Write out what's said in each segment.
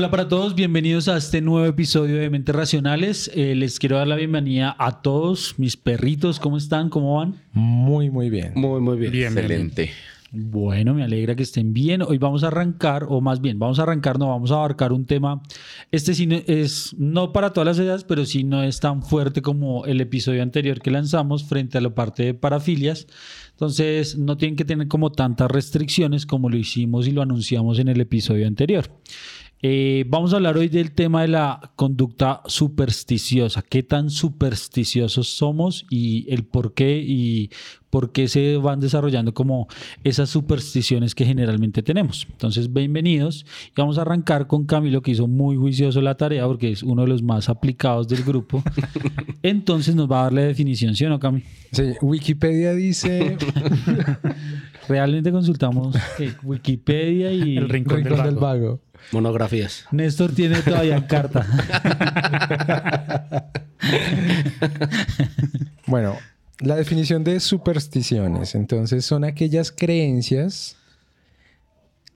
Hola para todos, bienvenidos a este nuevo episodio de Mentes Racionales. Eh, les quiero dar la bienvenida a todos mis perritos. ¿Cómo están? ¿Cómo van? Muy, muy bien. Muy, muy bien. Excelente. Bueno, me alegra que estén bien. Hoy vamos a arrancar, o más bien, vamos a arrancar, no vamos a abarcar un tema. Este sí no- es no para todas las edades, pero sí no es tan fuerte como el episodio anterior que lanzamos frente a la parte de parafilias. Entonces, no tienen que tener como tantas restricciones como lo hicimos y lo anunciamos en el episodio anterior. Eh, vamos a hablar hoy del tema de la conducta supersticiosa. ¿Qué tan supersticiosos somos y el por qué y por qué se van desarrollando como esas supersticiones que generalmente tenemos? Entonces, bienvenidos. Y vamos a arrancar con Camilo, que hizo muy juicioso la tarea porque es uno de los más aplicados del grupo. Entonces, nos va a dar la definición, ¿sí o no, Cami? Sí, Wikipedia dice Realmente consultamos eh, Wikipedia y El rincón, Rincón del del vago. Monografías. Néstor tiene todavía en carta. Bueno, la definición de supersticiones. Entonces, son aquellas creencias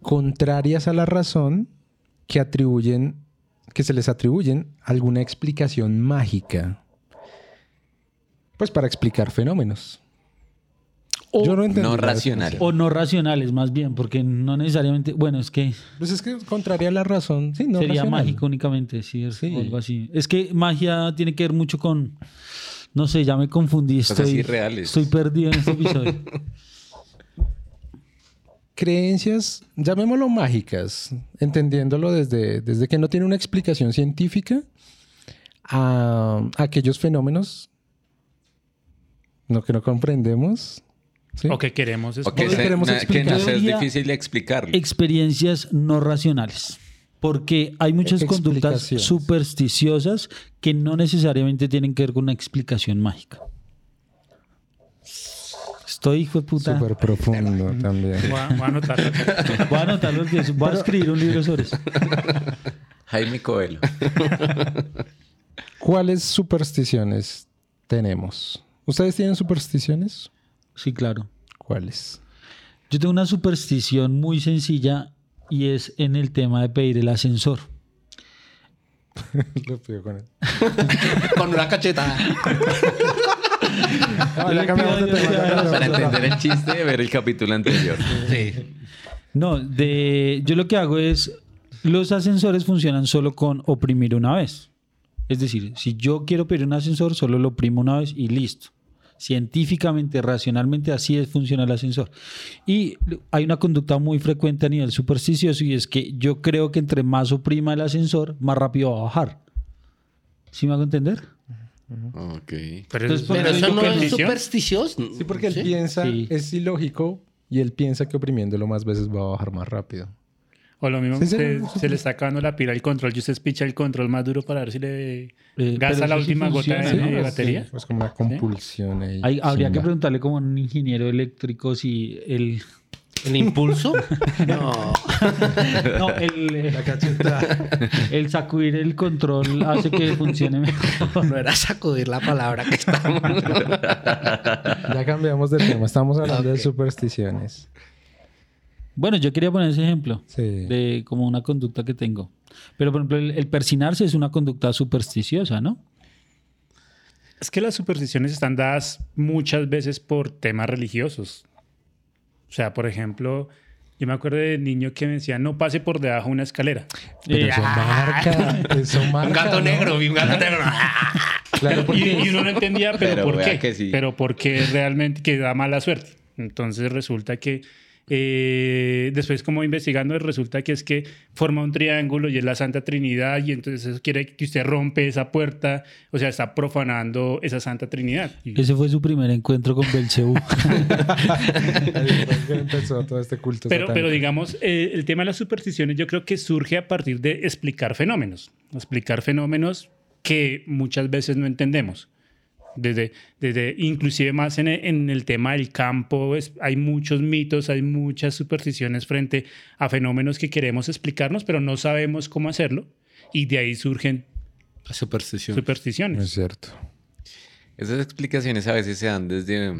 contrarias a la razón que atribuyen, que se les atribuyen alguna explicación mágica. Pues para explicar fenómenos. O- Yo no entendí. No la racional. definición. O no racionales, más bien, porque no necesariamente. Bueno, es que Pues es que contraria a la razón. Sí, no sería racional. mágico únicamente, sí, es Sí. o algo así. Es que magia tiene que ver mucho con. No sé, ya me confundí. Estoy, estoy perdido en este episodio. creencias, llamémoslo mágicas, entendiéndolo desde, desde que no tiene una explicación científica a, aquellos fenómenos no, que no comprendemos. ¿Sí? O que queremos es O que, se- queremos que explicar. nos es difícil explicarlo. Experiencias no racionales. Porque hay muchas conductas Explicaciones. supersticiosas que no necesariamente tienen que ver con una explicación mágica. Estoy, hijo de puta. Súper profundo también. Voy a, voy a anotarlo. Voy a anotarlo voy a escribir un libro sobre eso. Jaime Coelho. ¿Cuáles supersticiones tenemos? ¿Ustedes tienen supersticiones? Sí, claro. ¿Cuáles? Yo tengo una superstición muy sencilla y es en el tema de pedir el ascensor. Lo pido con él. Con una cachetada. Ah, ya cambiamos de tema, ya cambiamos Para de tema. entender el chiste, ver el capítulo anterior. Sí. No, de, yo lo que hago es, los ascensores funcionan solo con oprimir una vez. Es decir, si yo quiero pedir un ascensor, solo lo oprimo una vez y listo. Científicamente, racionalmente, así es, funciona el ascensor. Y hay una conducta muy frecuente a nivel supersticioso y es que yo creo que entre más oprima el ascensor, más rápido va a bajar. ¿Sí me hago entender? Ok. Pero, Entonces, Pero eso no es supersticioso. Sí, porque él piensa, Sí. es ilógico y él piensa que oprimiéndolo más veces va a bajar más rápido. O lo mismo, Sí, se, no, se le está acabando la pila al control y usted picha el control más duro para ver si le Eh, gasta la última gota de batería. Es, es como una compulsión ahí. Hay- habría que preguntarle como a un ingeniero eléctrico si el... ¿El impulso? No. No, el, el sacudir el control hace que funcione mejor. No era sacudir la palabra que estamos. Ya cambiamos de tema. Estamos hablando de supersticiones. Bueno, yo quería poner ese ejemplo Sí. de como una conducta que tengo. Pero, por ejemplo, el, el persinarse es una conducta supersticiosa, ¿no? Es que las supersticiones están dadas muchas veces por temas religiosos. O sea, por ejemplo, yo me acuerdo de niño que me decía, no pase por debajo de una escalera. Pero Eh, eso marca. Eso marca. Un gato ¿no? negro, vi un gato negro. Claro, Y, porque y uno no entendía, pero, Pero ¿por qué? que sí. Pero porque realmente que da mala suerte. Entonces resulta que eh, después como investigando resulta que es que forma un triángulo y es la Santa Trinidad y entonces eso quiere que usted rompe esa puerta, o sea, está profanando esa Santa Trinidad. Y- Ese fue su primer encuentro con Belcebú. todo este culto. Pero, satánico. pero digamos, eh, el tema de las supersticiones yo creo que surge a partir de explicar fenómenos, explicar fenómenos que muchas veces no entendemos. Desde, desde inclusive más en, e- en el tema del campo, es- hay muchos mitos, hay muchas supersticiones frente a fenómenos que queremos explicarnos, pero no sabemos cómo hacerlo. Y de ahí surgen Superstición. supersticiones. Es cierto. Esas explicaciones a veces se dan desde...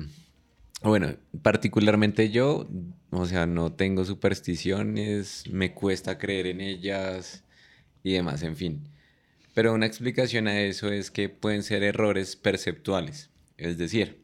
Bueno, particularmente yo, o sea, no tengo supersticiones, me cuesta creer en ellas. y demás, en fin. Pero una explicación a eso es que pueden ser errores perceptuales. Es decir,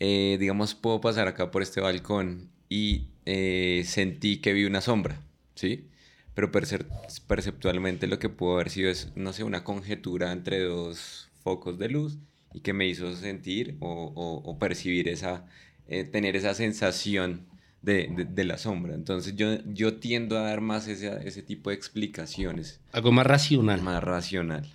eh, digamos, puedo pasar acá por este balcón y eh, sentí que vi una sombra, ¿sí? Pero percep- perceptualmente lo que pudo haber sido es, no sé, una conjetura entre dos focos de luz y que me hizo sentir o percibir esa, eh, tener esa sensación de, de- de la sombra. Entonces yo, yo tiendo a dar más ese, ese tipo de explicaciones, Algo más racional. más racional.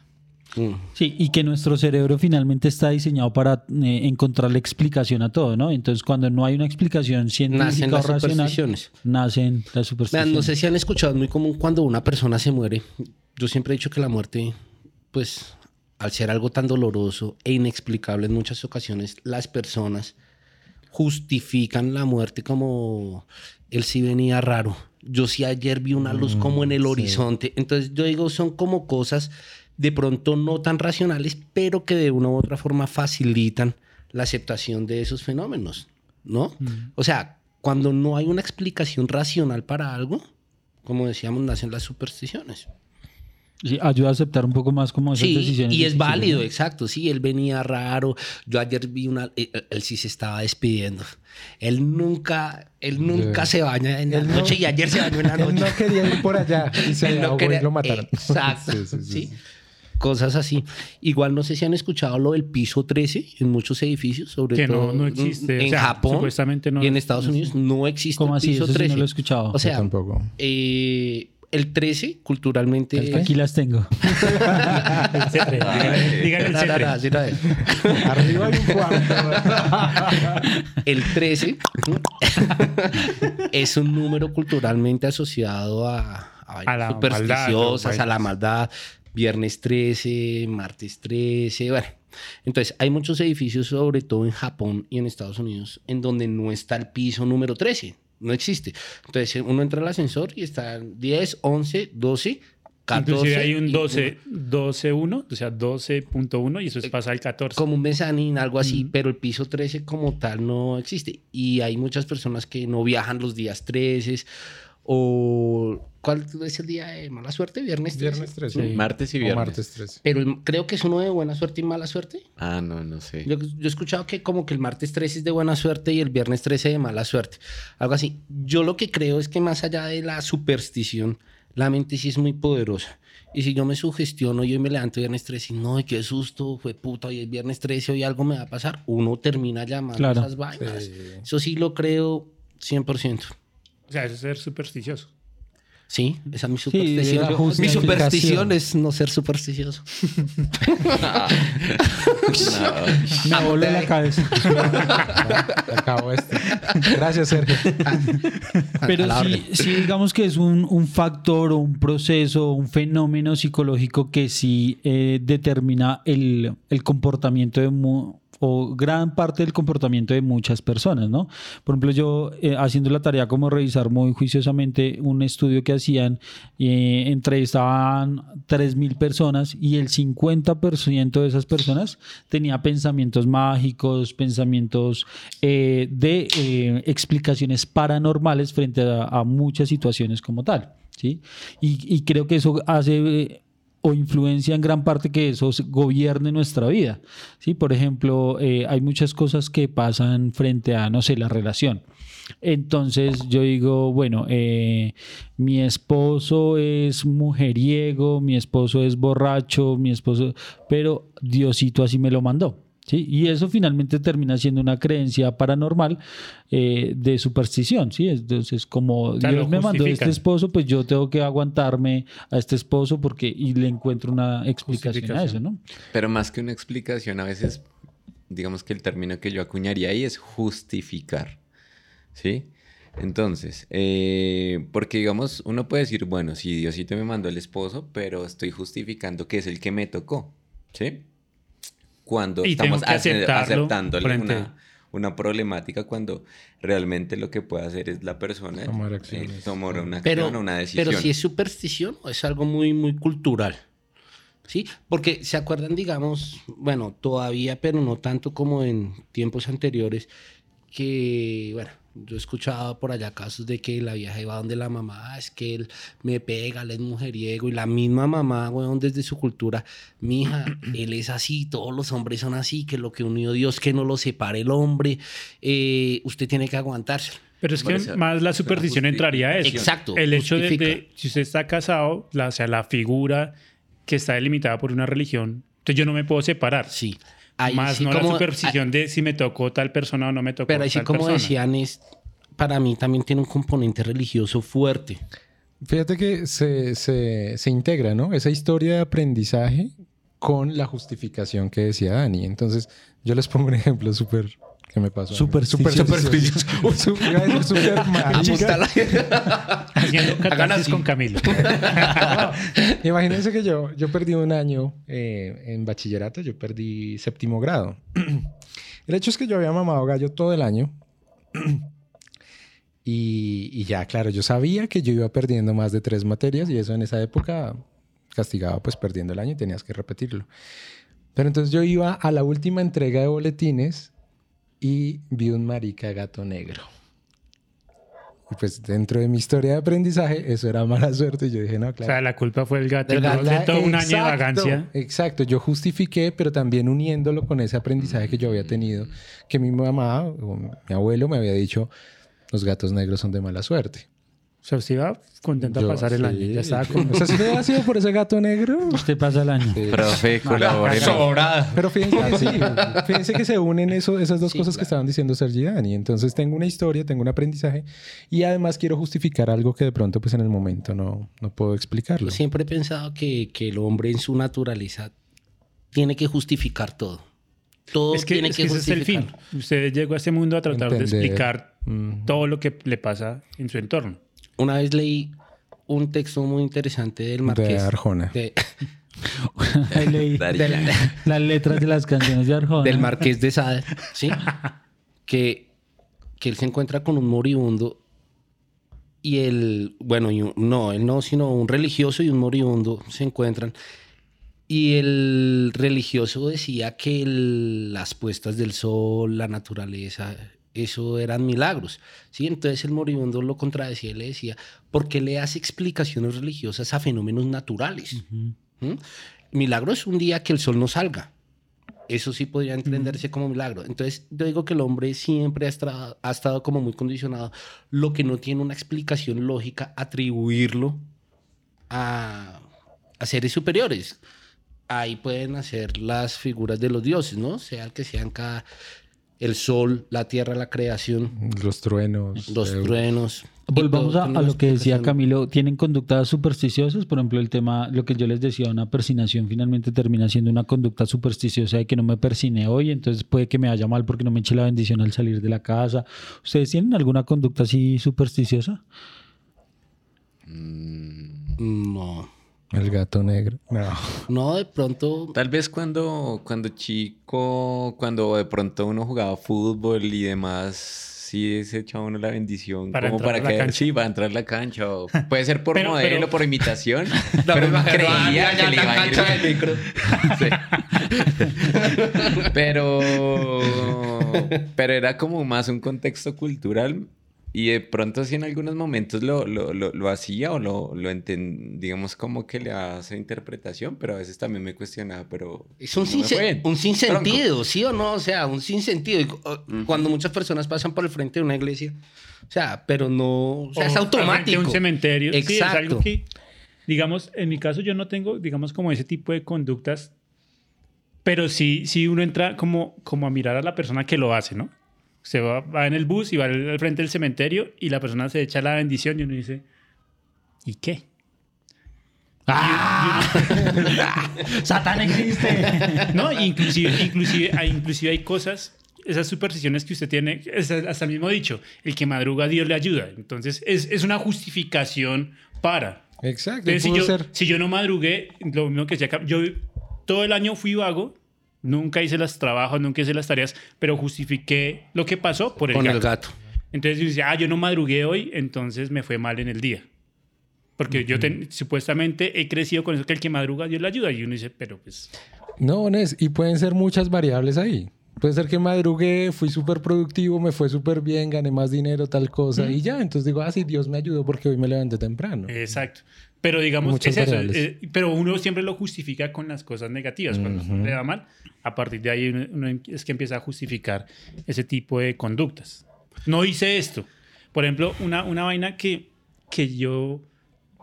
Mm. Sí, y que nuestro cerebro finalmente está diseñado para eh, encontrarle explicación a todo, ¿no? Entonces, cuando no hay una explicación científica Nacen o racional, supersticiones. nacen las Vean, supersticiones. no sé si han escuchado, es muy común cuando una persona se muere. Yo siempre he dicho que la muerte, pues, al ser algo tan doloroso e inexplicable en muchas ocasiones, las personas justifican la muerte como él sí venía raro. Yo sí ayer vi una luz como en el horizonte. Entonces yo digo, son como cosas de pronto no tan racionales, pero que de una u otra forma facilitan la aceptación de esos fenómenos, ¿no? O sea, cuando no hay una explicación racional para algo, como decíamos, nacen las supersticiones. Sí, ayuda a aceptar un poco más como esas Sí, decisiones. y es válido, ¿no? exacto. Sí, él venía raro. Yo ayer vi una. Él, él sí se estaba despidiendo. Él nunca, él nunca se baña en la no- noche y ayer se bañó en la Él noche. no quería ir por allá y se Él no quería- y lo mataron. Exacto. Sí, sí, sí, ¿sí? sí. Cosas así. Igual no sé si han escuchado lo del piso 13 en muchos edificios, sobre Que no- todo no existe, en o sea, Japón supuestamente no- y en Estados Unidos no existe ¿Cómo el así? piso Eso sí 13. no lo he escuchado. O sea, Yo tampoco. eh, el 13 culturalmente Aquí las tengo. El cetre, dígale el No, no, no, es. Arriba hay un cuarto. El 13 es un número culturalmente asociado a, a A la supersticiosas, maldad, a la maldad. Viernes 13, martes 13, bueno. Entonces, hay muchos edificios, sobre todo en Japón y en Estados Unidos, en donde no está el piso número 13. No existe. Entonces, uno entra al ascensor y están 10, 11, 12, 14. Inclusive hay un y 12, 12.1, o sea, 12.1 y eso es pasa al 14. como un mezanín, algo así, pero el piso 13 como tal no existe. Y hay muchas personas que no viajan los días 13 o... ¿Cuál es el día de mala suerte? Viernes 13. Viernes 13. Martes y O viernes. martes 13. Pero creo que es uno de buena suerte y mala suerte. Ah, no, no sé. Yo, yo he escuchado que como que el martes 13 es de buena suerte y el viernes 13 de mala suerte. Algo así. Yo lo que creo es que más allá de la superstición, la mente sí es muy poderosa. Y si yo me sugestiono y hoy me levanto viernes 13 y no, qué susto, fue puta, hoy es viernes 13, hoy algo me va a pasar, uno termina llamando Claro. esas vainas. Eso sí lo creo 100%. O sea, es ser supersticioso. Sí, esa es mi superstición. mi superstición es no ser supersticioso. Me voló la cabeza. Acabo esto. Gracias, Sergio. Pero sí, sí digamos que es un, un factor o un proceso, un fenómeno psicológico que sí eh, determina el, el comportamiento de mu- o gran parte del comportamiento de muchas personas, ¿no? Por ejemplo, yo eh, haciendo la tarea como revisar muy juiciosamente un estudio que hacían, eh, entrevistaban 3.000 personas y el 50% de esas personas tenía pensamientos mágicos, pensamientos eh, de eh, explicaciones paranormales frente a, muchas situaciones como tal, ¿sí? Y creo que eso hace... o influencia en gran parte que eso gobierne nuestra vida. ¿sí? Por ejemplo, eh, hay muchas cosas que pasan frente a, no sé, la relación. Entonces yo digo, bueno, eh, mi esposo es mujeriego, mi esposo es borracho, mi esposo, pero Diosito así me lo mandó. ¿Sí? Y eso finalmente termina siendo una creencia paranormal eh, de superstición. ¿sí? Entonces, como Dios me mandó este justifican. esposo, pues yo tengo que aguantarme a este esposo porque y le encuentro una explicación a eso, ¿no? Pero más que una explicación, a veces, digamos que el término que yo acuñaría ahí es justificar. ¿Sí? Entonces, eh, porque digamos, uno puede decir, bueno, sí, Diosito me mandó el esposo, pero estoy justificando que es el que me tocó. ¿Sí? Cuando Y estamos que ace- aceptarlo aceptándole frente- una, una problemática cuando realmente lo que puede hacer es la persona Tomar eh, tomar una Pero, acción o una decisión. pero si es superstición o es algo muy, muy cultural. ¿Sí? Porque se acuerdan, digamos, bueno, todavía, pero no tanto como en tiempos anteriores, que, bueno, Yo he escuchado por allá casos de que la vieja iba donde la mamá, "Ah, es que él me pega, él es mujeriego, y la misma mamá, weón, desde su cultura, mija, él es así, todos los hombres son así, que lo que unió Dios, que no lo separe el hombre, eh, usted tiene que aguantarse. Pero es que Bueno, más la superstición entraría a eso. Exacto, El hecho de, justifica. de- si usted está casado, la, o sea, la figura que está delimitada por una religión, entonces yo no me puedo separar. Sí. Ahí más sí no como- la superstición de si me tocó tal persona o no me tocó Pero ahí sí, tal como persona. decían, es, para mí también tiene un componente religioso fuerte. Fíjate que se, se, se integra, ¿no? Esa historia de aprendizaje con la justificación que decía Dani. Entonces, yo les pongo un ejemplo súper que me pasó. a decir súper mágica. Haciendo catarsis con Camilo. Imagínense que yo, yo perdí un año eh, en bachillerato, yo perdí séptimo grado. El hecho es que yo había mamado gallo todo el año. Y, y ya, claro, yo sabía que yo iba perdiendo más de tres materias y eso en esa época castigaba pues perdiendo el año y tenías que repetirlo. Pero entonces yo iba a la última entrega de boletines y vi un marica gato negro. Y pues dentro de mi historia de aprendizaje eso era mala suerte y yo dije, no, O claro. sea, la culpa fue el gato Del gato. de todo un año de Exacto, vagancia. Exacto, yo justifiqué, pero también uniéndolo con ese aprendizaje que yo había tenido, que mi mamá o mi abuelo me había dicho, los gatos negros son de mala suerte. O sea, usted iba contento a pasar el sí. año. Ya estaba con... O sea, si no hubiera sido por ese gato negro... Usted pasa el año. Profe, colabore. Pero fíjense que sí, fíjense que se unen eso, esas dos Sí, cosas que claro. estaban diciendo Sergi y Dani. Entonces tengo una historia, tengo un aprendizaje y además quiero justificar algo que de pronto pues en el momento no, no puedo explicarlo. Yo siempre he pensado que, que el hombre en su naturaleza tiene que justificar todo. Todo Es que, tiene es que, que ese es el fin. justificar. Usted llegó a este mundo a tratar de Entender. explicar Mm. todo lo que le pasa en su entorno. Una vez leí un texto muy interesante del De Marqués. Arjona. de- Ahí leí de- las letras de las canciones de Arjona. del Marqués de Sade, ¿sí? que, que él se encuentra con un moribundo y el, bueno, y un- no, él no, sino un religioso y un moribundo se encuentran. Y el religioso decía que el- las puestas del sol, la naturaleza, eso eran milagros, ¿sí? Entonces el moribundo lo contradecía y le decía, ¿por qué le hace explicaciones religiosas a fenómenos naturales? ¿Mm? Milagro es un día que el sol no salga. Eso sí podría entenderse como milagro. Entonces, yo digo que el hombre siempre ha estado, ha estado como muy condicionado. Lo que no tiene una explicación lógica, atribuirlo a, a seres superiores. Ahí pueden hacer las figuras de los dioses, ¿no? Sea el que sean cada... El sol, la tierra, la creación, Los truenos. los truenos. Volvamos a, lo que decía. Camilo. ¿Tienen conductas supersticiosas? Por ejemplo, el tema, lo que yo les decía, una persinación finalmente termina siendo una conducta supersticiosa de que no me persine hoy, entonces puede que me vaya mal porque no me eche la bendición al salir de la casa. ¿Ustedes tienen alguna conducta así supersticiosa? No. El gato negro. No. No, de pronto... Tal vez cuando, cuando chico, cuando de pronto uno jugaba fútbol y demás, sí se echaba uno la bendición. Para como para cancha. sí, para entrar a la cancha. o puede ser por Pero- modelo, pero- por imitación. pero uno creía que le iba a ir. Sí. pero, pero era como más un contexto cultural y de pronto sí en algunos momentos lo, lo, lo, lo hacía o lo, lo enten- digamos como que le hace interpretación, pero a veces también me cuestionaba, pero Es un, no sin, un Tronco. sinsentido, ¿sí o no? O sea, un sinsentido. Y, uh, Cuando muchas personas pasan por el frente de una iglesia, o sea, pero no, o sea, es O de automático. un cementerio. Sí, es Exacto. algo que, digamos, en mi caso yo no tengo, digamos, como ese tipo de conductas, pero sí, sí uno entra como, como a mirar a la persona que lo hace, ¿no? Se va, va en el bus y va al, al frente del cementerio y la persona se echa la bendición y uno dice, ¿y qué? ¡Satán existe! No, inclusive, inclusive, hay, inclusive hay cosas, esas supersticiones que usted tiene, es hasta el mismo dicho, el que madruga Dios le ayuda. Entonces, es, es una justificación para. Exacto. Entonces, si yo, ser. si yo no madrugué, lo mismo que decía, yo todo el año fui vago, nunca hice los trabajos, nunca hice las tareas, pero justifiqué lo que pasó por el Con gato. el gato. Entonces yo decía, ah, yo no madrugué hoy, entonces me fue mal en el día. Porque yo ten- supuestamente he crecido con eso que el que madruga Dios le ayuda. Y uno dice, pero pues... No, Nes, y pueden ser muchas variables ahí. Puede ser que madrugué, fui súper productivo, me fue súper bien, gané más dinero, tal cosa, y ya. Entonces digo, ah, sí, Dios me ayudó porque hoy me levanté temprano. Exacto. Pero digamos, Muchas es eso. eh, pero uno siempre lo justifica con las cosas negativas. Cuando Ujú. le va mal, a partir de ahí uno, uno em- es que empieza a justificar ese tipo de conductas. No hice esto. Por ejemplo, una, una vaina que, que yo,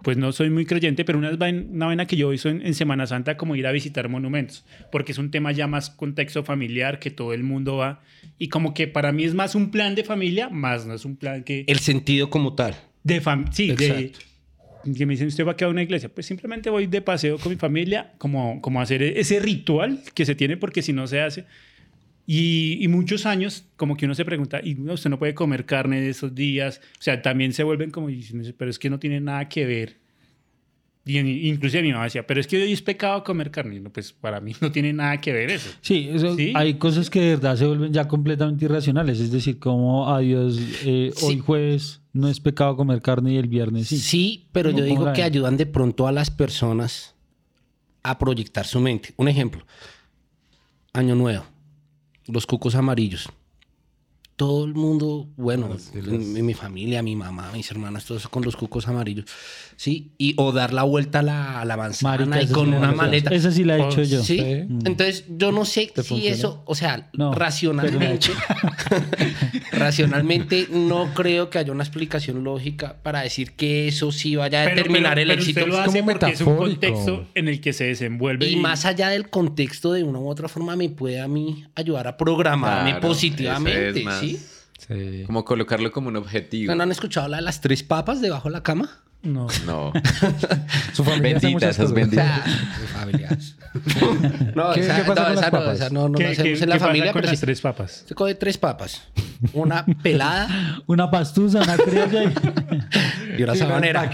pues no soy muy creyente, pero una, una vaina que yo hice en, en Semana Santa como ir a visitar monumentos, porque es un tema ya más contexto familiar, que todo el mundo va. Y como que para mí es más un plan de familia, más no es un plan que... El sentido como tal. De fam sí, de. Que me dicen, ¿usted va a quedar a una iglesia? Pues simplemente voy de paseo con mi familia, como, como hacer ese ritual que se tiene, porque si no se hace. Y, y muchos años, como que uno se pregunta, y usted no puede comer carne de esos días. O sea, también se vuelven como, diciendo, pero es que no tiene nada que ver. Y en- inclusive mi mamá decía, pero es que hoy es pecado comer carne. Y no, pues para mí no tiene nada que ver eso. Sí, eso- ¿Sí? hay cosas que de verdad se vuelven ya completamente irracionales. Es decir, como adiós, eh, Sí. hoy jueves no es pecado comer carne y el viernes sí. Sí, pero ¿Cómo- yo digo que ayudan de pronto a las personas a proyectar su mente. Un ejemplo. Año nuevo. Los cucos amarillos. Todo el mundo, bueno, en, en mi familia, mi mamá, mis hermanas, todo eso con los cucos amarillos. Sí, y o dar la vuelta a la, a la manzana Marica, y con una maleta. Esa sí la he hecho yo. Sí, Sí. entonces yo no sé ¿Te si funciona? eso, o sea, No, racionalmente, racionalmente no creo que haya una explicación lógica para decir que eso sí vaya a Pero- determinar pero- el pero éxito. Usted lo Es hace como porque es un contexto en el que se desenvuelve. Y más allá del contexto, de una u otra forma, me puede a mí ayudar a programarme Claro, positivamente, es ¿sí? Sí. Como colocarlo como un objetivo. ¿No han escuchado la de las tres papas debajo de la cama? No. No. Su familia Bendita, esas benditas. familiares. no, ¿Qué- esa, qué pasa no, con las esa no, papas? esa no, no ¿Qué, la hacemos qué- en la familia, con pero las sí. tres papas? Se coge tres papas. Una pelada Una pastusa, una criolla y... y una sabanera.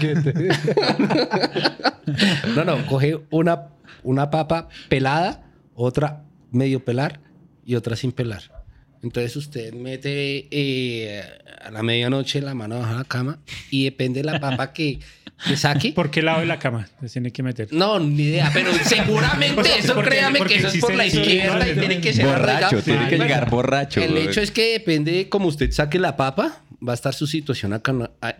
No, no, coge una, una papa pelada, otra medio pelar y otra sin pelar. Entonces usted mete eh, a la medianoche la mano bajo la cama y depende de la papa que, que saque. ¿Por qué lado de la cama se tiene que meter? No, ni idea, pero seguramente eso Porque- créame porque que eso es por la de izquierda y tiene que ser Borracho, arraigado. tiene que llegar borracho. El hecho es que depende de cómo usted saque la papa, va a estar su situación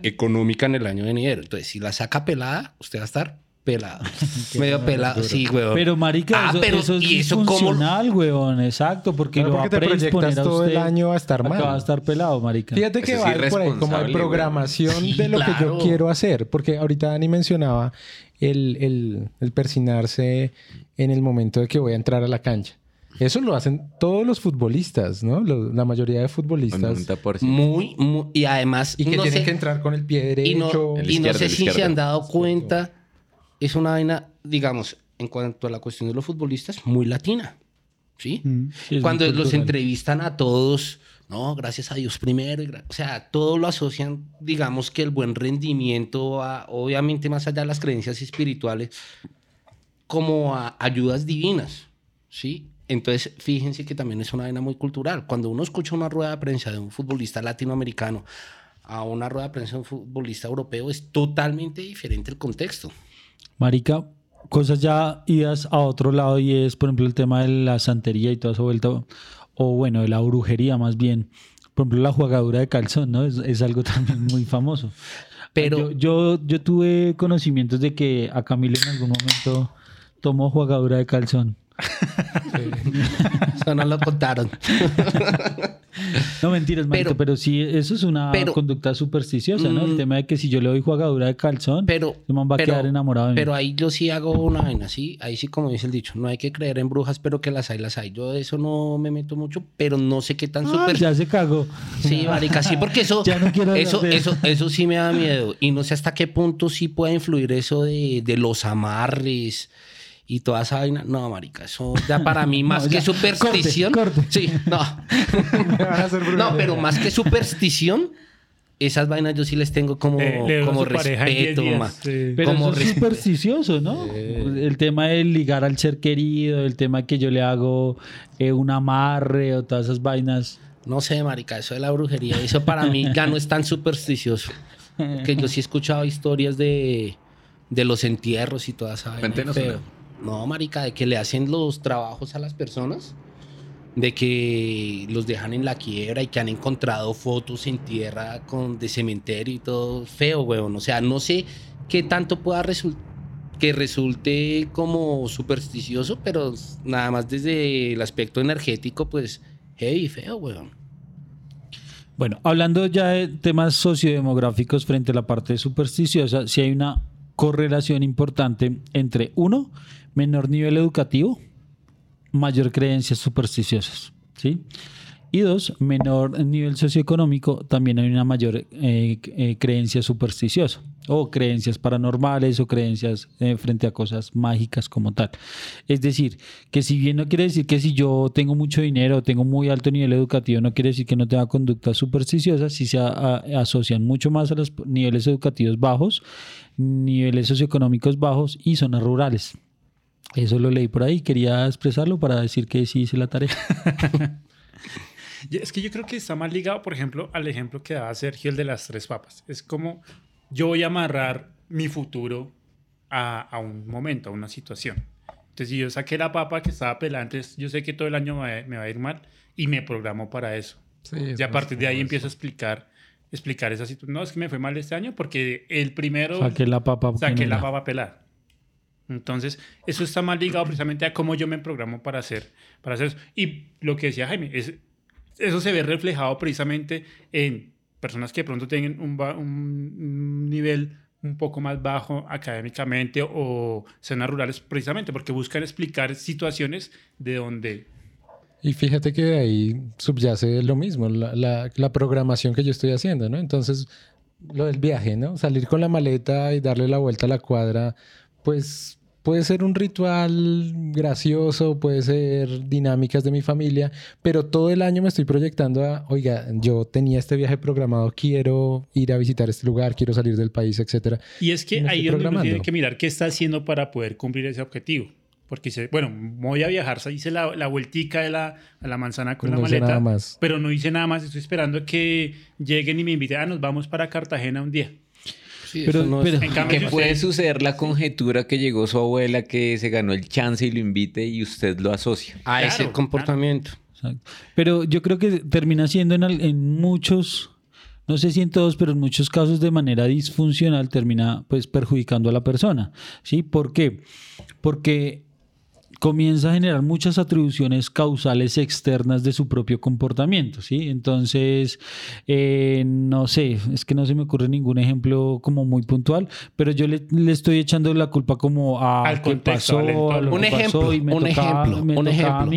económica en el año venidero. Entonces, si la saca pelada, usted va a estar pelado. Medio pelado, sí, weón. Pero marica, Ah, eso, pero eso es ¿y eso cómo disfuncional, weón. Exacto, porque Claro, lo va porque a te predisponer proyectas a todo el año a estar mal. va a estar pelado, marica. Fíjate que Eso va por ahí, como hay irresponsable, programación de lo que yo quiero hacer. Porque ahorita Dani mencionaba el, el, el persinarse en el momento de que voy a entrar a la cancha. Eso lo hacen todos los futbolistas, ¿no? Lo- la mayoría de futbolistas. 90%. Muy, muy- y además Y que no tienen sé- que entrar con el pie y no, derecho. El y no sé el si se han dado cuenta, es una vaina, digamos, en cuanto a la cuestión de los futbolistas, muy latina. ¿Sí? Mm, sí, Cuando los entrevistan a todos, no, gracias a Dios primero, o sea, todo lo asocian, digamos que el buen rendimiento, a- obviamente más allá de las creencias espirituales, como a ayudas divinas, ¿sí? Entonces, fíjense que también es una vaina muy cultural. Cuando uno escucha una rueda de prensa de un futbolista latinoamericano a una rueda de prensa de un futbolista europeo, es totalmente diferente el contexto. Marica, cosas ya idas a otro lado y es, por ejemplo, el tema de la santería y toda esa vuelta, o bueno, de la brujería más bien. Por ejemplo, la jugadura de calzón, ¿no? Es, es algo también muy famoso. Pero- Yo, yo, yo tuve conocimientos de que a Camilo en algún momento tomó jugadura de calzón. Eso no lo contaron. No mentiras, marica, Pero- pero, sí, eso es una pero- conducta supersticiosa, ¿no? El Mm. tema de que si yo le doy jugadura de calzón, Pero, el man va a pero- quedar enamorado de mí. Pero ahí yo sí hago una vaina, sí. Ahí sí, como dice el dicho, no hay que creer en brujas, pero que las hay, las hay. Yo de eso no me meto mucho, pero no sé qué tan Ah, ya se cagó. Sí, marica, sí, porque eso, Ya no eso, de eso, eso sí me da miedo. Y no sé hasta qué punto sí puede influir eso de, de los amarres y toda esa vaina. No, marica, eso ya para mí más No, que ya. superstición. Corte, corte. Sí, no. Me van a hacer No, pero más que superstición, esas vainas yo sí les tengo como, a como su pareja en 10 respeto. ma. sí. Pero como eso es supersticioso, ¿no? El tema de ligar al ser querido, el tema que yo le hago eh, un amarre o todas esas vainas. No sé, marica, eso de la brujería, eso para mí ya no es tan supersticioso. Que yo sí he escuchado historias de, de los entierros y toda esa vaina. Cuéntenos no, marica, de que le hacen los trabajos a las personas de que los dejan en la quiebra y que han encontrado fotos en tierra con de cementerio y todo feo, weón. O sea, no sé qué tanto pueda resultar que resulte como supersticioso, pero nada más desde el aspecto energético, pues heavy, feo, weón. Bueno, hablando ya de temas sociodemográficos frente a la parte supersticiosa, sí hay una correlación importante entre, uno, menor nivel educativo, mayor creencias supersticiosas, ¿sí? Y dos, menor nivel socioeconómico, también hay una mayor eh, eh, creencia supersticiosa o creencias paranormales o creencias eh, frente a cosas mágicas como tal. Es decir, que si bien no quiere decir que si yo tengo mucho dinero tengo muy alto nivel educativo, no quiere decir que no tenga conductas supersticiosas, si se asocian mucho más a los niveles educativos bajos, niveles socioeconómicos bajos y zonas rurales. Eso lo leí por ahí, quería expresarlo para decir que sí hice la tarea. Es que yo creo que está más ligado, por ejemplo, al ejemplo que daba Sergio, el de las tres papas. Es como yo voy a amarrar mi futuro a, a un momento, a una situación. Entonces, si yo saqué la papa que estaba pelada, entonces yo sé que todo el año me, va a ir mal y me programo para eso. y a partir de ahí empiezo a explicar, explicar esa situación. No, es que me fue mal este año porque el primero... Saqué la papa. Saqué la papa pelada. Entonces, eso está más ligado precisamente a cómo yo me programo para hacer, para hacer eso. Y lo que decía Jaime, es, eso se ve reflejado precisamente en personas que de pronto tengan un, nivel un poco más bajo académicamente o zonas rurales precisamente porque buscan explicar situaciones de donde... Y fíjate que ahí subyace lo mismo, la, la, programación que yo estoy haciendo, ¿no? Entonces, lo del viaje, ¿no? Salir con la maleta y darle la vuelta a la cuadra, pues Puede ser un ritual gracioso, puede ser dinámicas de mi familia, pero todo el año me estoy proyectando a, oiga, yo tenía este viaje programado, quiero ir a visitar este lugar, quiero salir del país, etc. Y es que ahí uno tiene que mirar qué está haciendo para poder cumplir ese objetivo. Porque dice, bueno, voy a viajar, hice la, la vueltica de la, a la manzana con la maleta, pero no hice nada más, estoy esperando que lleguen y me inviten, ah, nos vamos para Cartagena un día pero, que puede suceder la conjetura que llegó su abuela que se ganó el chance y lo invite y usted lo asocia a ese comportamiento. Pero yo creo que termina siendo en, en, muchos, no sé si en todos, pero en muchos casos de manera disfuncional termina pues perjudicando a la persona. ¿Sí? ¿Por qué? Porque comienza a generar muchas atribuciones causales externas de su propio comportamiento, ¿sí? Entonces, eh, no sé, es que no se me ocurre ningún ejemplo como muy puntual, pero yo le, estoy echando la culpa como a al contexto, un ejemplo, un ejemplo, un ejemplo.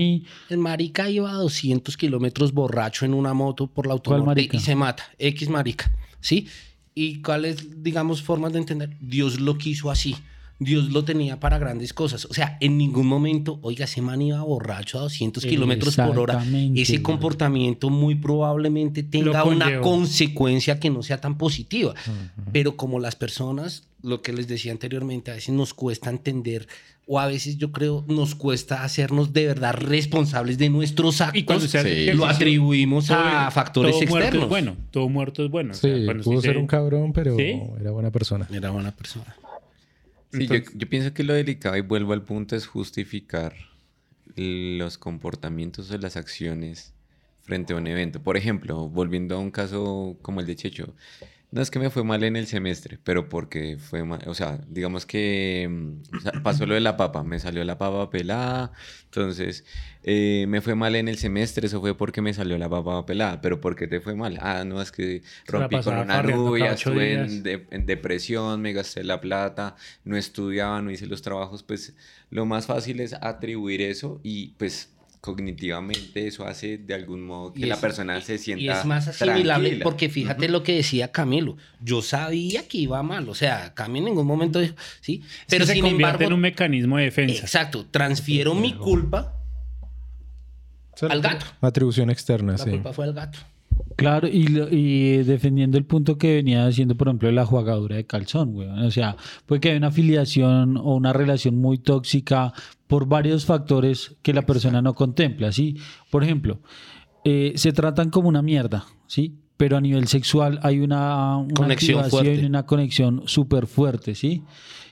El marica iba a 200 kilómetros borracho en una moto por la automóvil y se mata, X marica, ¿sí? ¿Y cuáles, digamos, formas de entender? Dios lo quiso así. Dios lo tenía para grandes cosas. O sea, en ningún momento, oiga, ese man iba borracho a 200 kilómetros por hora. Ese comportamiento muy probablemente tenga una consecuencia que no sea tan positiva. Pero como las personas, lo que les decía anteriormente, a veces nos cuesta entender o a veces yo creo nos cuesta hacernos de verdad responsables de nuestros actos. Y cuando lo atribuimos a factores todo externos. Muerto es bueno, todo muerto es bueno. Sí, pudo ser un cabrón, pero era buena persona. Era buena persona. Sí, yo, pienso que lo delicado, y vuelvo al punto, es justificar los comportamientos o las acciones frente a un evento. Por ejemplo, volviendo a un caso como el de Checho, no es que me fue mal en el semestre, pero porque fue mal, o sea, digamos que mm, pasó lo de la papa, me salió la papa pelada, entonces eh, me fue mal en el semestre, eso fue porque me salió la papa pelada, pero ¿por qué te fue mal? Ah, no, es que rompí con una rubia, estuve en, en, depresión, me gasté la plata, no estudiaba, no hice los trabajos, pues lo más fácil es atribuir eso y pues cognitivamente eso hace de algún modo que la persona se sienta y es más asimilable porque fíjate lo que decía Camilo yo sabía que iba mal o sea Camilo en ningún momento dijo sí pero sin se embargo en un mecanismo de defensa. Exacto transfiero mi culpa al gato. Atribución externa la culpa fue al gato Claro, y, defendiendo el punto que venía haciendo, por ejemplo, la jugadura de calzón, güey. O sea, puede que haya una afiliación o una relación muy tóxica por varios factores que la persona no contempla, ¿sí? Por ejemplo, eh, se tratan como una mierda, ¿sí? Pero a nivel sexual hay una, una conexión y una conexión súper fuerte, ¿sí?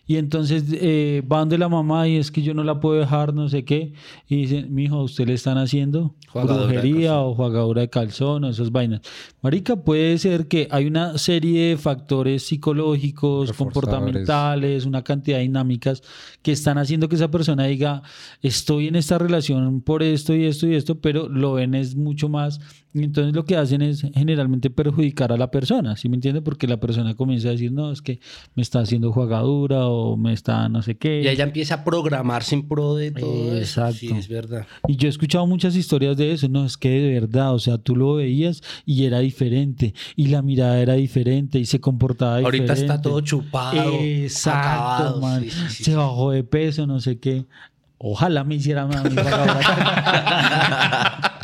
Y entonces eh, van de la mamá y es que yo no la puedo dejar, no sé qué. Y dicen, mijo, ¿usted le están haciendo Jugadura brujería o jugadura de calzón o esas vainas? Marica, puede ser que hay una serie de factores psicológicos, comportamentales, una cantidad de dinámicas que están haciendo que esa persona diga, estoy en esta relación por esto y esto y esto, pero lo ven es mucho más. Entonces lo que hacen es generalmente perjudicar a la persona, ¿sí me entiende? Porque la persona comienza a decir, no, es que me está haciendo jugadura o me está no sé qué. Y ella empieza a programarse en pro de todo eso. Exacto. Sí, es verdad. Y yo he escuchado muchas historias de eso, no, es que de verdad, o sea, tú lo veías y era diferente, y la mirada era diferente, y se comportaba diferente. Ahorita está todo chupado. Exacto, acabado. man. Sí, sí, sí, se bajó de peso, no sé qué. Ojalá me hiciera más.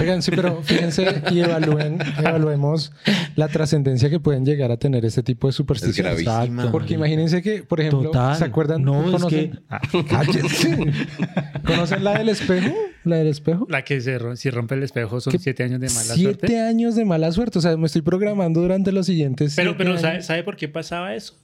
Oigan, sí, pero fíjense y evalúen, evaluemos la trascendencia que pueden llegar a tener este tipo de Es supersticiones. Exacto. Porque imagínense que, por ejemplo, Total. ¿se acuerdan? No, es ¿Conocen? que- Ah, cállense. ¿Conocen la del espejo? ¿La del espejo? La que se, ro- si rompe el espejo son ¿Qué? siete años de mala Siete suerte. años de mala suerte. O sea, me estoy programando durante los siguientes Pero, siete pero años. ¿sabe, sabe por qué pasaba eso?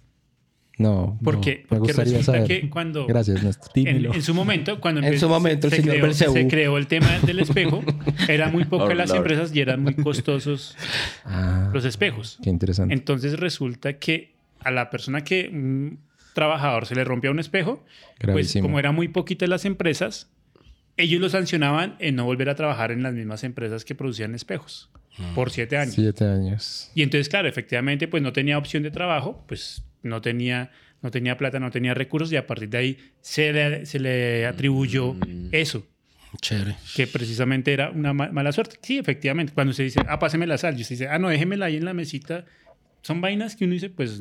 No, Porque, no, me porque gustaría resulta saber. que cuando... Gracias, Néstor. En, Dímelo. en su momento, cuando En empezó- su momento, el se, señor creó, Belcebú. se creó el tema del espejo, eran muy pocas las Lord. empresas y eran muy costosos Ah, los espejos. qué interesante. Entonces resulta que a la persona que un trabajador se le rompía un espejo, pues como eran muy poquitas las empresas, ellos lo sancionaban en no volver a trabajar en las mismas empresas que producían espejos por siete años. Siete años. Y entonces, claro, efectivamente, pues no tenía opción de trabajo, pues no tenía, no tenía plata, no tenía recursos y a partir de ahí se le, se le atribuyó eso, Chévere. que precisamente era una ma- mala suerte. Sí, efectivamente, cuando se dice, ah, páseme la sal, y usted dice, ah, no, déjemela ahí en la mesita, son vainas que uno dice, pues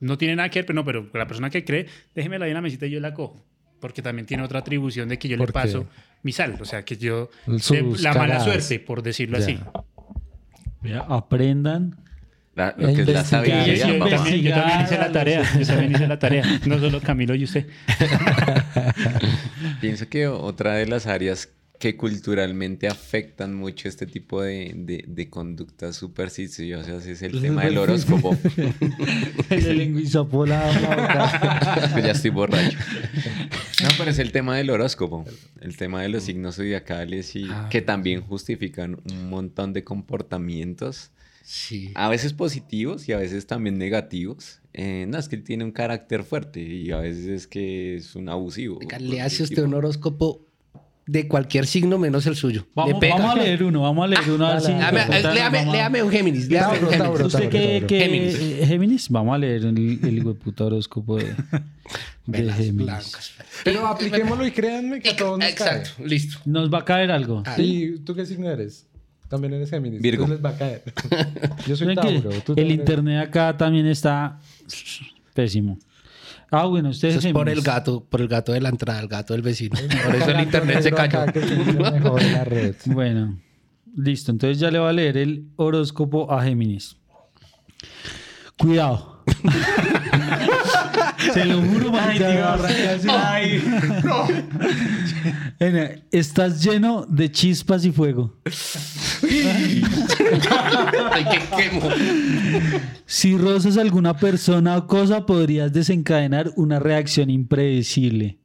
no tiene nada que ver, pero no, pero la persona que cree, déjemela ahí en la mesita y yo la cojo. Porque también tiene otra atribución de que yo le ¿Por qué? paso mi sal, o sea, que yo... De la mala suerte, por decirlo Ya. así. Aprendan. La- lo que es la yo, sabiduría, yo papá. también, yo también hice la tarea, yo también hice la tarea, no solo Camilo y usted. Pienso que otra de las áreas que culturalmente afectan mucho este tipo de, de- de conductas supersticiosas es el tema del horóscopo. El lengüizapo la boca. Es que ya estoy borracho. No, pero es el tema del horóscopo. El tema de los signos zodiacales y que también justifican un montón de comportamientos. Sí. A veces positivos y a veces también negativos. Eh, no, es que él tiene un carácter fuerte y a veces es que es un abusivo. Le hace usted un horóscopo de cualquier signo menos el suyo. Vamos, a leer uno, vamos a leer uno. a ver si- Léame, léame, Vamos a- léame un Géminis. Léame un Tauro, Géminis. Tauro. ¿Usted qué, Tauro. qué- Géminis. eh, Géminis? Vamos a leer el, el puta horóscopo de, Géminis. blancas. Pero apliquémoslo y créanme que a todos nos cae. Exacto, listo. Nos va a caer algo. Ah, ¿Y tú qué signo eres? También eres Géminis. Virgo. Les va a caer. Yo soy Tauro. tú el internet acá también está pésimo. Ah, bueno, ustedes Eso es por el gato, por el gato de la entrada, el gato del vecino. Por eso el internet se cayó. mejor la red. Bueno, listo. Entonces ya le voy a leer el horóscopo a Géminis. Cuidado. Se lo juro, marica. Ay. Bueno, Estás lleno de chispas y fuego. Ay, qué quemo. Si rozas a alguna persona o cosa, podrías desencadenar una reacción impredecible.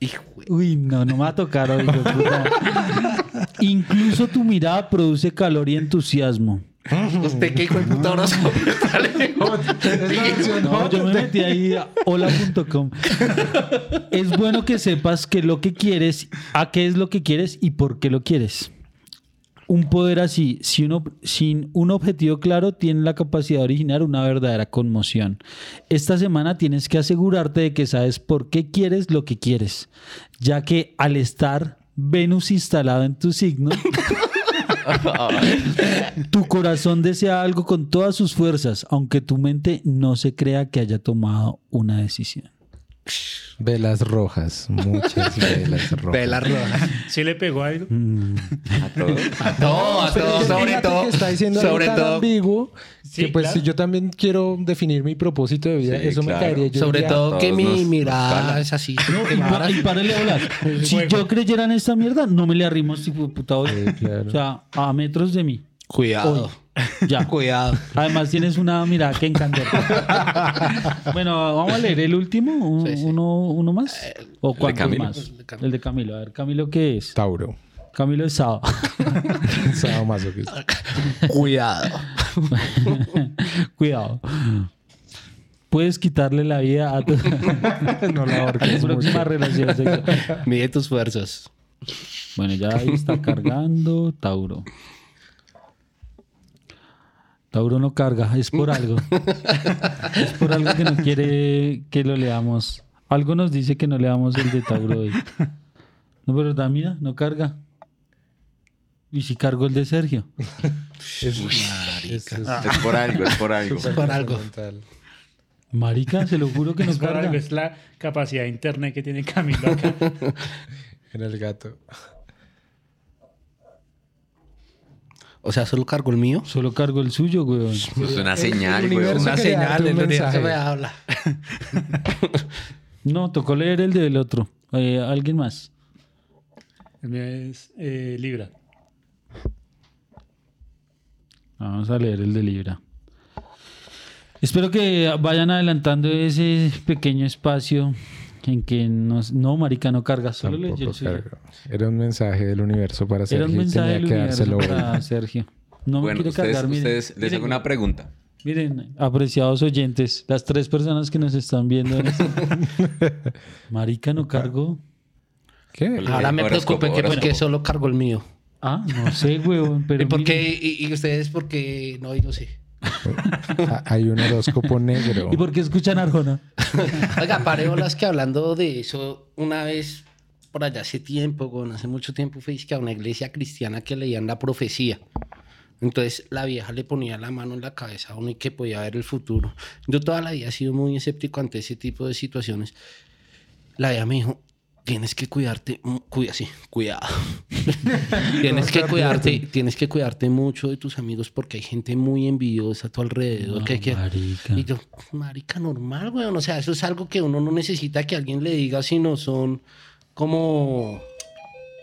Hijo de- Uy, no, no me va a tocar hoy, puta. Incluso tu mirada produce calor y entusiasmo. Usted qué hijo de puta leyendo? No, yo me metí ahí a hola.com. Es bueno que sepas que lo que quieres, a qué es lo que quieres y por qué lo quieres. Un poder así, si uno- sin un objetivo claro, tiene la capacidad de originar una verdadera conmoción. Esta semana tienes que asegurarte de que sabes por qué quieres lo que quieres, ya que al estar Venus instalado en tu signo, tu corazón desea algo con todas sus fuerzas, aunque tu mente no se crea que haya tomado una decisión. Velas rojas. Muchas velas rojas. Vela roja. ¿Sí le pegó algo? A todos. No, a todos, es que sobre todo. que está diciendo algo Sobre tan todo. ambiguo Sí, que pues claro. si yo también quiero definir mi propósito de vida, Sí, eso claro. me caería. Yo Sobre diría, todo que mi nos- mirada es así. No, y, pa- y párale a hablar. Si yo creyera en esta mierda, no me le arrimo a este de puta. Sí, claro. O sea, a metros de mí. Cuidado. Ya. Cuidado. Además tienes una mirada que encanta. bueno, vamos a leer el último, un- Sí, sí. Uno, uno más. ¿O cuántos Camilo. más? El de Camilo. El de Camilo. A ver, Camilo, ¿qué es? Tauro. Camilo es sábado. Sadomasoquista. Cuidado. Cuidado. Puedes quitarle la vida a tu, No la a tu ahorques próxima mucho. relación sexual. Mide tus fuerzas. Bueno, ya ahí está cargando Tauro. Tauro no carga, es por algo. Es por algo que no quiere que lo leamos. Algo nos dice que no leamos el de Tauro hoy. No, pero da, mira, no carga. ¿Y si cargo el de Sergio? Eso es Es por algo, es por algo. súper por algo. Marica, se lo juro que no Es, por algo, carga. es la capacidad de internet que tiene Camilo acá. En el gato. O sea, solo cargo el mío. Solo cargo el suyo, weón. Es una señal, güey. Una señal, el un universo mensaje. me habla. No, tocó leer el del otro. Eh, ¿Alguien más? El mío es eh, Libra. Vamos a leer el de Libra. Espero que vayan adelantando ese pequeño espacio en que. No, marica, no carga, solo el. Era un mensaje del universo para Era Sergio un y mensaje tenía del que universo para. Sergio. No me Bueno, quiere ustedes, cargar, miren. ustedes les Miren, hago una pregunta. Miren, apreciados oyentes, las tres personas que nos están viendo. en este- Marica, no cargo. ¿Qué? Ahora me Horóscopo, preocupe que porque solo cargo el mío. Ah, no sé, weón, pero ¿Y por miren, qué? ¿Y, y ustedes por qué? No, yo no sé. Hay un horóscopo negro. ¿Y por qué escuchan Arjona? Oiga, pareolas que hablando de eso, una vez por allá hace tiempo, con hace mucho tiempo, fue que a una iglesia cristiana que leían la profecía. Entonces la vieja le ponía la mano en la cabeza a uno y que podía ver el futuro. Yo toda la vida he sido muy escéptico ante ese tipo de situaciones. La vieja me dijo, tienes que cuidarte, cuida, sí, cuidado. tienes que cuidarte, tienes que cuidarte mucho de tus amigos porque hay gente muy envidiosa a tu alrededor. No, que, que- marica. Y yo, marica, normal, weón. O sea, eso es algo que uno no necesita que alguien le diga, sino son como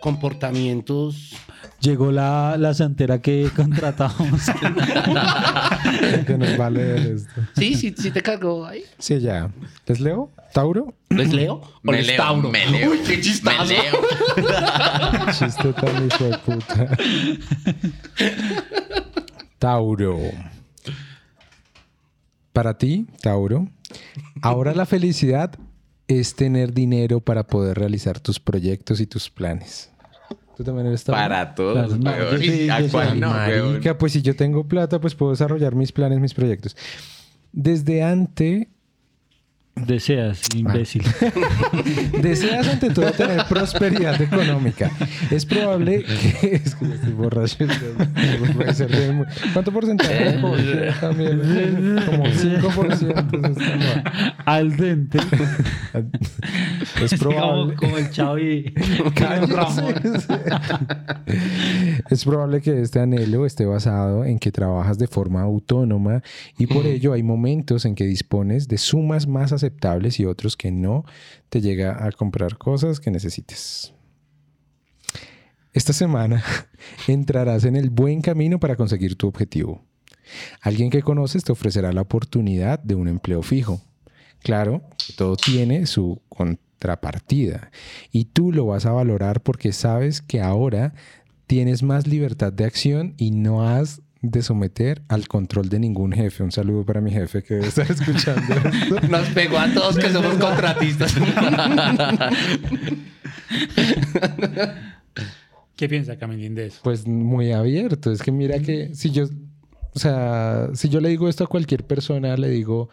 comportamientos. Llegó la, la santera que contratamos. que nos va a leer esto. Sí, sí, sí te cargó ahí. Sí, ya. ¿Les leo? ¿Tauro? ¿Les leo? ¿O Me les leo, tauro? me leo. Uy, qué chistazo. Me leo. Chiste tan hijo de puta. Tauro. Para ti, Tauro, ahora la felicidad es tener dinero para poder realizar tus proyectos y tus planes. ¿Tú también eres? Para todos, no, sí, ¿A cuál no? Marica, pues si yo tengo plata, pues puedo desarrollar mis planes, mis proyectos. Desde antes, Deseas, imbécil. deseas ante todo tener prosperidad económica. Es probable que... Es que estoy borracho. ¿Cuánto porcentaje? Eh. También, como 5%. eso está mal. Al dente. Es como, probable... como el chavo y Cállese. Es probable que este anhelo esté basado en que trabajas de forma autónoma y por ello hay momentos en que dispones de sumas más aceptables y otros que no te llega a comprar cosas que necesites. Esta semana entrarás en el buen camino para conseguir tu objetivo. Alguien que conoces te ofrecerá la oportunidad de un empleo fijo. Claro, todo tiene su contrapartida y tú lo vas a valorar porque sabes que ahora tienes más libertad de acción y no has de someter al control de ningún jefe. Un saludo para mi jefe que debe estar escuchando esto. Nos pegó a todos que somos contratistas. ¿Qué piensa Camilín de eso? Pues muy abierto. Es que mira que si yo, o sea, si yo le digo esto a cualquier persona, le digo,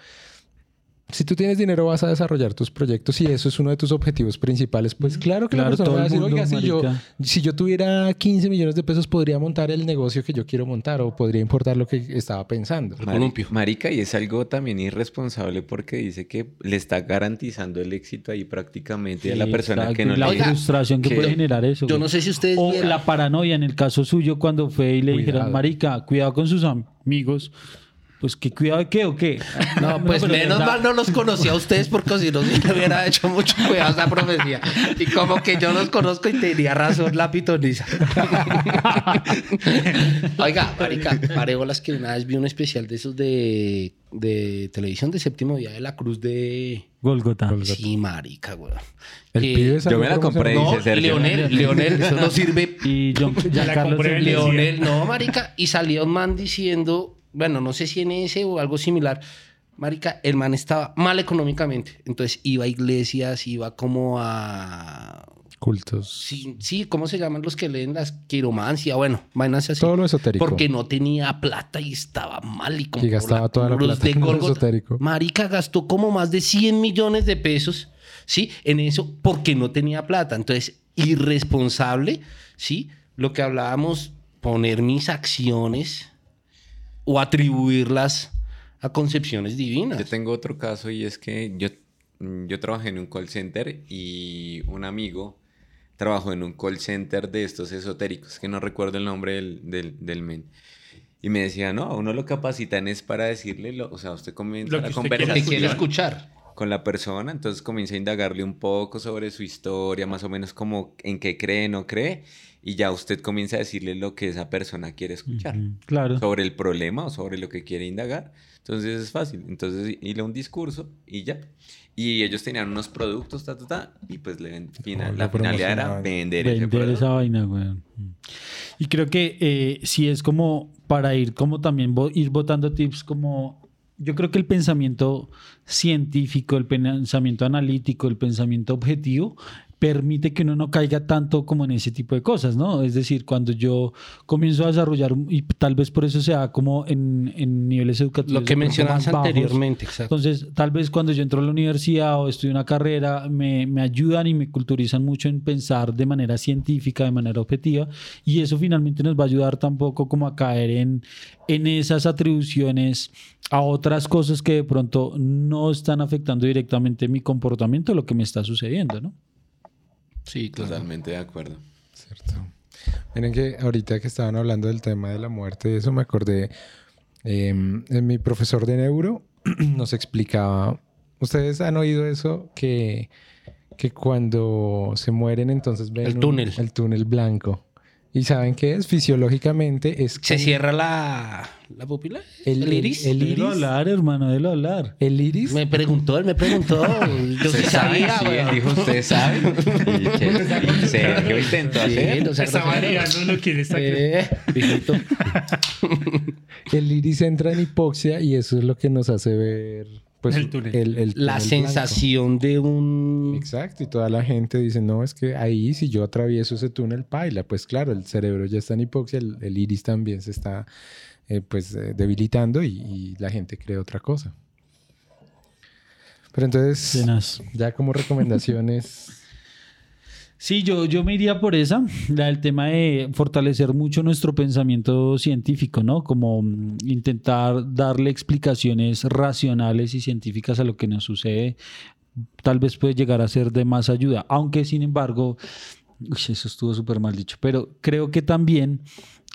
si tú tienes dinero vas a desarrollar tus proyectos y eso es uno de tus objetivos principales, pues claro que Claro, la persona va a decir, mundo, oiga, si yo, marica. si yo tuviera 15 millones de pesos podría montar el negocio que yo quiero montar o podría importar lo que estaba pensando. Columpio. Marica, y es algo también irresponsable porque dice que le está garantizando el éxito ahí prácticamente a la persona exacto, que no la le... Oiga, frustración que que- puede generar eso. Yo güey. no sé si ustedes O la paranoia en el caso suyo cuando fue y le dijeron, marica, cuidado con sus amigos Pues qué cuidado de qué o qué. No, pues menos mal no los conocía a ustedes porque si no, sí me hubiera hecho mucho cuidado esa profecía. Y como que yo los conozco y tenía razón la pitoniza. Oiga, marica, paré bolas que una vez vi un especial de esos de, de televisión de séptimo día de la cruz de... Golgota. Sí, marica, güey. Que- Yo me la compré, No, dice Sergio. Leonel, Leonel, eso no sirve Y John, la Giancarlo compré. Leonel, no, marica. Y salió un man diciendo, bueno, no sé si en ese o algo similar. Marica, el man estaba mal económicamente. Entonces iba a iglesias, iba como a... Cultos. Sí, sí, ¿cómo se llaman los que leen las quiromancia? Bueno, vainas así. Todo lo esotérico. Porque no tenía plata y estaba mal y compró gastaba toda la plata en lo esotérico. Marica gastó como más de 100 millones de pesos, ¿sí? En eso porque no tenía plata. Entonces, irresponsable, ¿sí? Lo que hablábamos, poner mis acciones o atribuirlas a concepciones divinas. Yo tengo otro caso y es que yo, yo trabajé en un call center y un amigo trabajó en un call center de estos esotéricos, que no recuerdo el nombre del, del, del men. Y me decía, no, a uno lo capacitan es para decirle, lo, o sea, usted comienza Lo que la usted Lo que conversación quiere escuchar. Con la persona, entonces comienza a indagarle un poco sobre su historia, más o menos como en qué cree, no cree, y ya usted comienza a decirle lo que esa persona quiere escuchar Claro. sobre el problema o sobre lo que quiere indagar. Entonces es fácil. Entonces hile un discurso y ya. Y ellos tenían unos productos, ta, ta, ta, y pues le ven- fina- Como la finalidad era vender, Vender esa vaina, weón. Y creo que eh, si es como para ir como también ir botando tips como yo creo que el pensamiento científico, el pensamiento analítico, el pensamiento objetivo permite que uno no caiga tanto como en ese tipo de cosas, ¿no? Es decir, cuando yo comienzo a desarrollar, y tal vez por eso sea como en, en niveles educativos. Lo que mencionabas bajos, anteriormente, exacto. entonces, tal vez cuando yo entro a la universidad o estudio una carrera, me, me ayudan y me culturizan mucho en pensar de manera científica, de manera objetiva, y eso finalmente nos va a ayudar tampoco como a caer en, en esas atribuciones a otras cosas que de pronto no están afectando directamente mi comportamiento, lo que me está sucediendo, ¿no? Sí, claro. Totalmente de acuerdo. Cierto. Miren que ahorita que estaban hablando del tema de la muerte, y eso me acordé. eh, en mi profesor de neuro nos explicaba. Ustedes han oído eso que, que cuando se mueren, entonces ven El un- túnel. el túnel blanco. ¿Y saben qué es? Fisiológicamente es. ¿Se cierra la, la pupila? El- ¿El, iris? el- el- iris. hablar, hermano, délo hablar. El iris. Me preguntó, él me preguntó. Yo sí sabía, Sí, él dijo, ¿usted sabe? Que Sergio intentó Sí, hacer. no seas Esa. María no lo quiere estar Eh. El iris entra en hipoxia y eso es lo que nos hace ver. Pues, El túnel. el- el La sensación de un... Exacto, y toda la gente dice, no, es que ahí si yo atravieso ese túnel, paila. Pues claro, el cerebro ya está en hipoxia, el, el iris también se está eh, pues eh, debilitando y, y la gente cree otra cosa. Pero entonces, ya como recomendaciones, Sí, yo, yo me iría por esa, la del tema de fortalecer mucho nuestro pensamiento científico, ¿no? Como mm, intentar darle explicaciones racionales y científicas a lo que nos sucede, tal vez puede llegar a ser de más ayuda, aunque sin embargo, uy, eso estuvo súper mal dicho, pero creo que también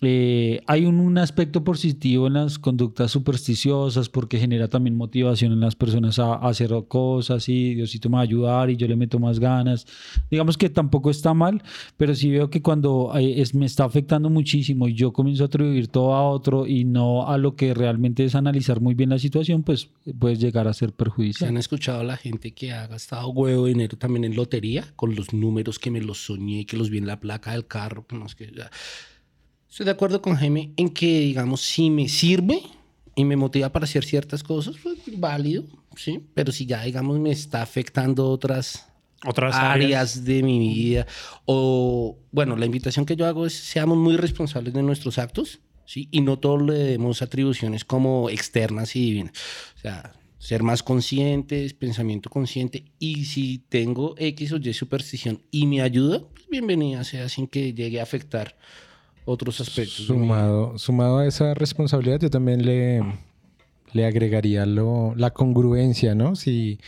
eh, hay un, un aspecto positivo en las conductas supersticiosas porque genera también motivación en las personas a, a hacer cosas y Diosito me va a ayudar y yo le meto más ganas. Digamos que tampoco está mal, pero sí veo que cuando eh, es, me está afectando muchísimo y yo comienzo a atribuir todo a otro y no a lo que realmente es analizar muy bien la situación, pues puede llegar a ser ¿Se perjudicial. han escuchado a la gente que ha gastado huevo de dinero también en lotería? Con los números que me los soñé, que los vi en la placa del carro. que no es que ya. Estoy de acuerdo con Jaime en que, digamos, si me sirve y me motiva para hacer ciertas cosas, pues válido, ¿sí? Pero si ya, digamos, me está afectando otras Otras áreas áreas. de mi vida. O, bueno, la invitación que yo hago es seamos muy responsables de nuestros actos, ¿sí? Y no todos le demos atribuciones como externas y divinas. O sea, ser más conscientes, pensamiento consciente. Y si tengo X o Y superstición y me ayuda, pues bienvenida sea sin que llegue a afectar otros aspectos. sumado, sumado a esa responsabilidad, yo también le, le agregaría lo, la congruencia, ¿no? Si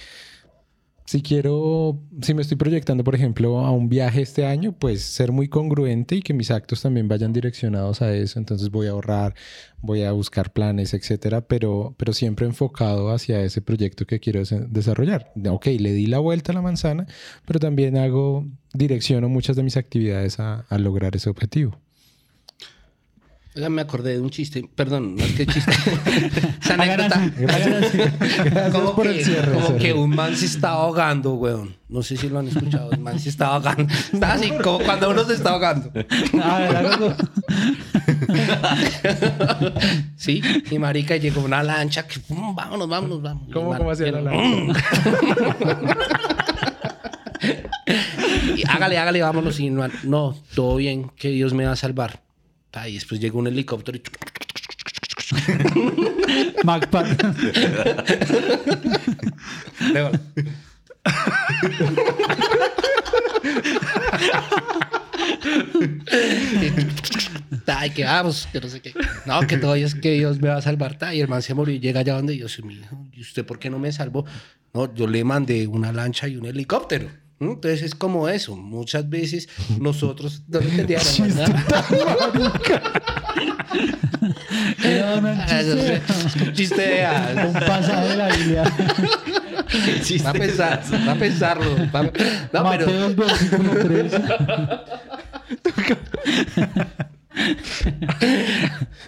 si quiero, si me estoy proyectando, por ejemplo, a un viaje este año, pues ser muy congruente y que mis actos también vayan direccionados a eso. Entonces voy a ahorrar, voy a buscar planes, etcétera, pero, pero siempre enfocado hacia ese proyecto que quiero des- desarrollar. Ok, le di la vuelta a la manzana, pero también hago, direcciono muchas de mis actividades a lograr ese objetivo. Oiga, me acordé de un chiste. Perdón, no es que chiste. Esa anécdota. Gracias como por que, el cierre. como que un man se está ahogando, weón. No sé si lo han escuchado. El man se está ahogando. Está así, como cuando uno se está ahogando. A ver, hágalo. Sí, y marica llegó una lancha que pum, vámonos, vámonos, vámonos. ¿Cómo- man, cómo hacía la lancha? y hágale, hágale, vámonos. Y no, no, todo bien, que Dios me va a salvar. Y después llegó un helicóptero y MacPad. Ay, que vamos, que no sé qué. No, que todavía es que Dios me va a salvar. ta, Y el man se murió y llega allá donde yo soy mi hijo. ¿Y usted por qué no me salvó? No, yo le mandé una lancha y un helicóptero. Entonces es como eso. Muchas veces nosotros no entendíamos. Era un Ah, chiste. Un chiste de ah, Un pasaje de la Biblia. Va a pensar, va a pensarlo. va a- No, pero Mateo, versículo 3.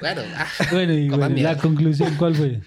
bueno, ah, Bueno, y bueno, la conclusión, ¿cuál fue?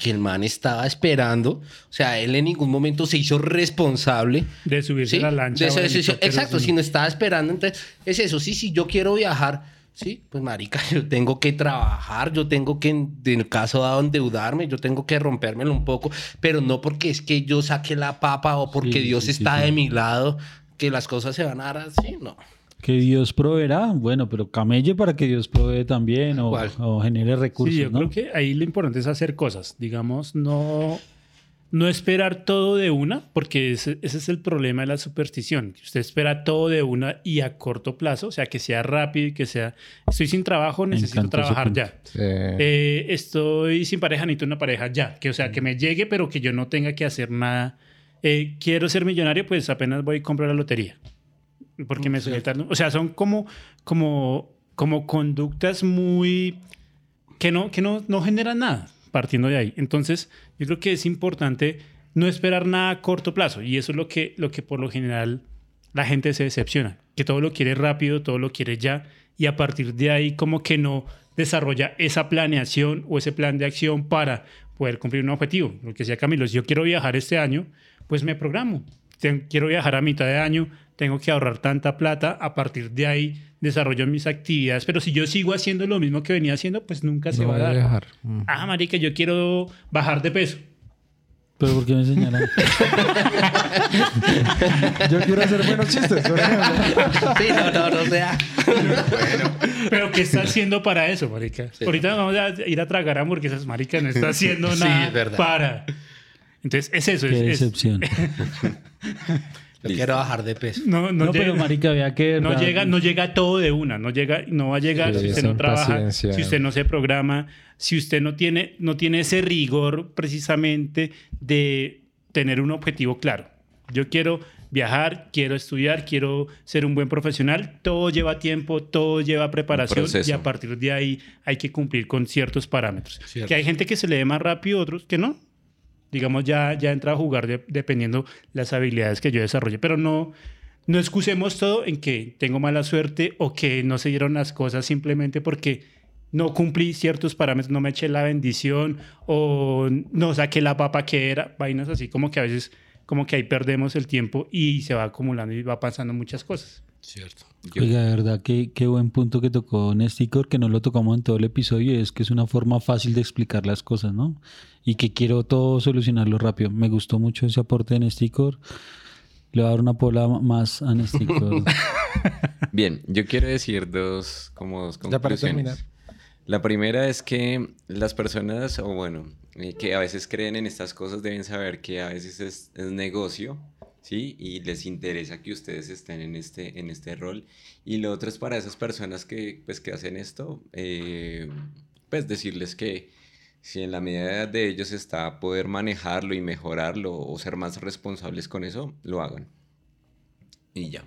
Que el man estaba esperando. O sea, él en ningún momento se hizo responsable De subirse Sí, a la lancha. de exacto, si no estaba esperando, entonces es eso. Sí, sí, yo quiero viajar. Sí, pues marica, yo tengo que trabajar, yo tengo que, en el caso dado, endeudarme, yo tengo que rompérmelo un poco, pero no porque es que yo saque la papa o porque Sí, Dios sí, está sí. de mi lado, que las cosas se van a dar así, no. Que Dios proveerá. Bueno, pero camelle para que Dios provee también o, o genere recursos, Sí, yo ¿no? creo que ahí lo importante es hacer cosas. Digamos, no, no esperar todo de una, porque ese, ese es el problema de la superstición. que Usted espera todo de una y a corto plazo, o sea, que sea rápido y que sea, estoy sin trabajo, necesito trabajar ya. Sí. Eh, estoy sin pareja, necesito una pareja ya. Que, o sea, que me llegue, pero que yo no tenga que hacer nada. Eh, quiero ser millonario, pues apenas voy a comprar la lotería. Porque me suele O sea, son como, como, como conductas muy. que no, que no, no generan nada partiendo de ahí. Entonces, yo creo que es importante no esperar nada a corto plazo. Y eso es lo que, lo que por lo general la gente se decepciona. Que todo lo quiere rápido, todo lo quiere ya. Y a partir de ahí, como que no desarrolla esa planeación o ese plan de acción para poder cumplir un objetivo. Lo que decía Camilo, si yo quiero viajar este año, pues me programo. Ten- quiero viajar a mitad de año, tengo que ahorrar tanta plata, a partir de ahí desarrollo mis actividades, pero si yo sigo haciendo lo mismo que venía haciendo, pues nunca se No va a a dar. viajar. Mm. Ah, marica, yo quiero bajar de peso. Pero ¿por qué me señalan? Yo quiero hacer buenos chistes. Sí, no, no, no sea. Pero ¿qué está haciendo para eso, marica? Sí. Ahorita vamos a ir a tragar hamburguesas, marica, no está haciendo Sí, nada es verdad. para... Entonces, es eso. Qué es- es- decepción. Yo quiero bajar de peso. no, no, No, pero marica, vea que... no, llega, no llega todo de una, no, llega, no va a llegar Sí, si usted esa no trabaja, si usted no se programa, si usted no tiene, no tiene ese rigor precisamente de tener un objetivo claro. Yo quiero viajar, quiero estudiar, quiero ser un buen profesional. Todo lleva tiempo, todo lleva preparación y a partir de ahí hay que cumplir con ciertos parámetros. Cierto. Que hay gente que se le dé más rápido, otros que no. Digamos, ya, ya entra a jugar de- dependiendo las habilidades que yo desarrolle, pero no, no excusemos todo en que tengo mala suerte o que no se dieron las cosas simplemente porque no cumplí ciertos parámetros, no me eché la bendición o no saqué la papa que era, vainas así como que a veces como que ahí perdemos el tiempo y se va acumulando y va pasando muchas cosas. Cierto. Yo- Oiga, de verdad, qué, qué buen punto que tocó Nesticor, que no lo tocamos en todo el episodio, y es que es una forma fácil de explicar las cosas, ¿no? Y que quiero todo solucionarlo rápido. Me gustó mucho ese aporte de Nesticor. Le voy a dar una pola más a Nesticor. Bien, yo quiero decir dos, como dos Ya para conclusiones. terminar. La primera es que las personas, o bueno, eh, que a veces creen en estas cosas deben saber que a veces es, es negocio, ¿sí? Y les interesa que ustedes estén en este, en este rol. Y lo otro es para esas personas que, pues, que hacen esto, eh, pues decirles que Si en la medida de ellos está poder manejarlo y mejorarlo o ser más responsables con eso, lo hagan. Y ya.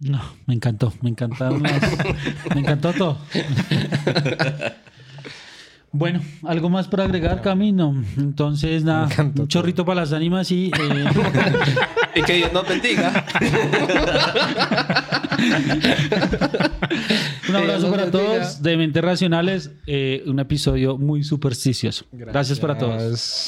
No, me encantó, me encantó. me encantó todo. Bueno, algo más para agregar, Camino. Entonces, nada, un chorrito para las ánimas y. Eh, y que Dios nos bendiga. un abrazo para todos de Mentes Racionales. Eh, un episodio muy supersticioso. Gracias para todos.